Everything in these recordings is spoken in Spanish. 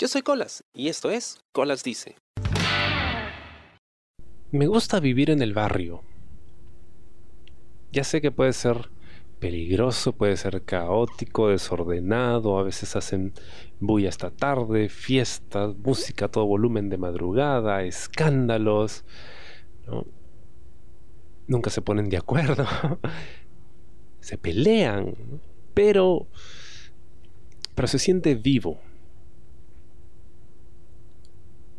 Yo soy Colas y esto es Colas Dice. Me gusta vivir en el barrio. Ya sé que puede ser peligroso, puede ser caótico, desordenado, a veces hacen bulla hasta tarde, fiestas, música a todo volumen de madrugada, escándalos, nunca se ponen de acuerdo, se pelean, pero, pero se siente vivo.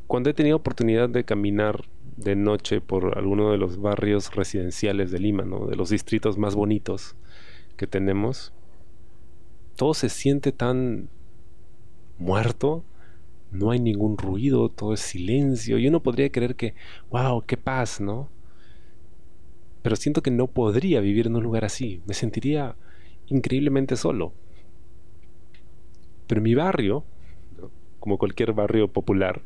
Cuando he tenido oportunidad de caminar de noche por alguno de los barrios residenciales de Lima, de los distritos más bonitos que tenemos, todo se siente tan muerto, no hay ningún ruido, todo es silencio. Yo no podría creer que, wow, qué paz, ¿no? Pero siento que no podría vivir en un lugar así, me sentiría increíblemente solo. Pero mi barrio, como cualquier barrio popular,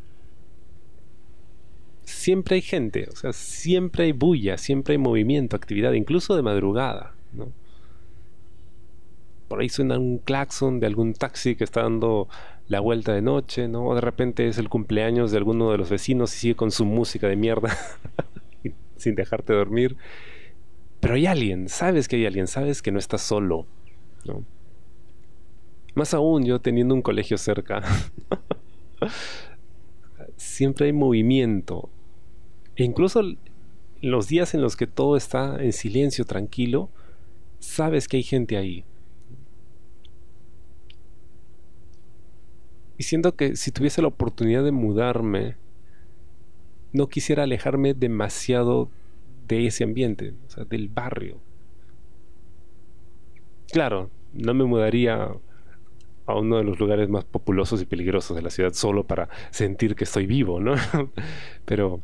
siempre hay gente, o sea, siempre hay bulla, siempre hay movimiento, actividad, incluso de madrugada, ¿no? Por ahí suena un claxon de algún taxi que está dando la vuelta de noche, ¿no? O de repente es el cumpleaños de alguno de los vecinos y sigue con su música de mierda sin dejarte dormir. Pero hay alguien, sabes que hay alguien, sabes que no estás solo, ¿no? Más aún yo teniendo un colegio cerca. siempre hay movimiento. E incluso los días en los que todo está en silencio, tranquilo, sabes que hay gente ahí. Y siento que si tuviese la oportunidad de mudarme, no quisiera alejarme demasiado de ese ambiente, o sea, del barrio. Claro, no me mudaría a uno de los lugares más populosos y peligrosos de la ciudad solo para sentir que estoy vivo, ¿no? pero,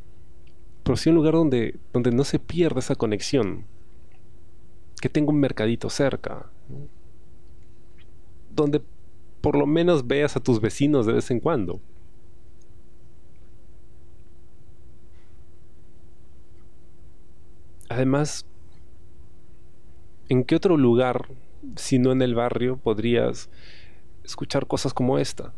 pero sí un lugar donde, donde no se pierda esa conexión. Que tenga un mercadito cerca. Donde por lo menos veas a tus vecinos de vez en cuando. Además, ¿en qué otro lugar, si no en el barrio, podrías escuchar cosas como esta.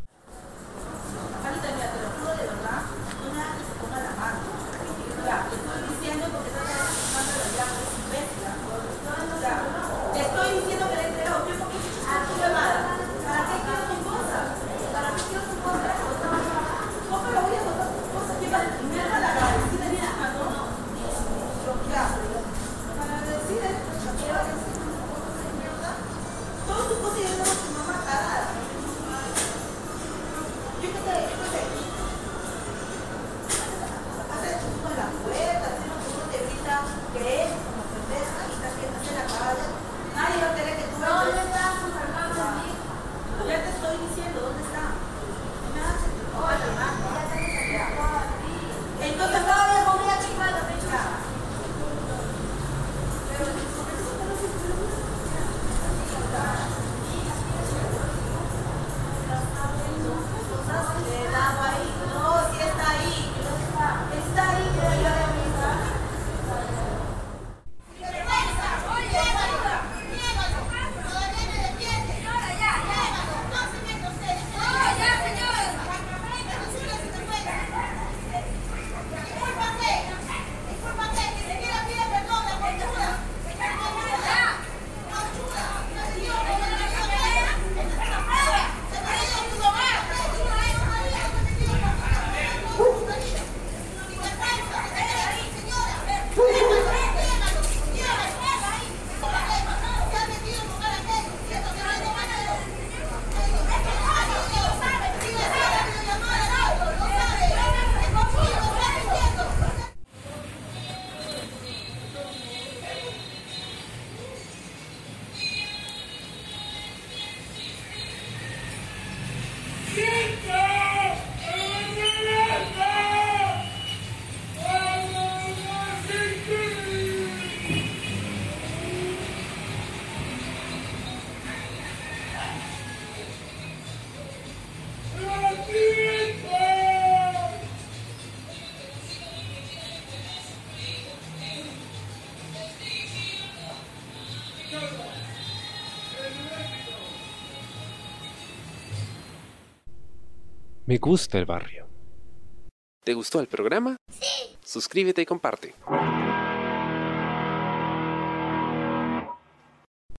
Me gusta el barrio. ¿Te gustó el programa? Sí. Suscríbete y comparte.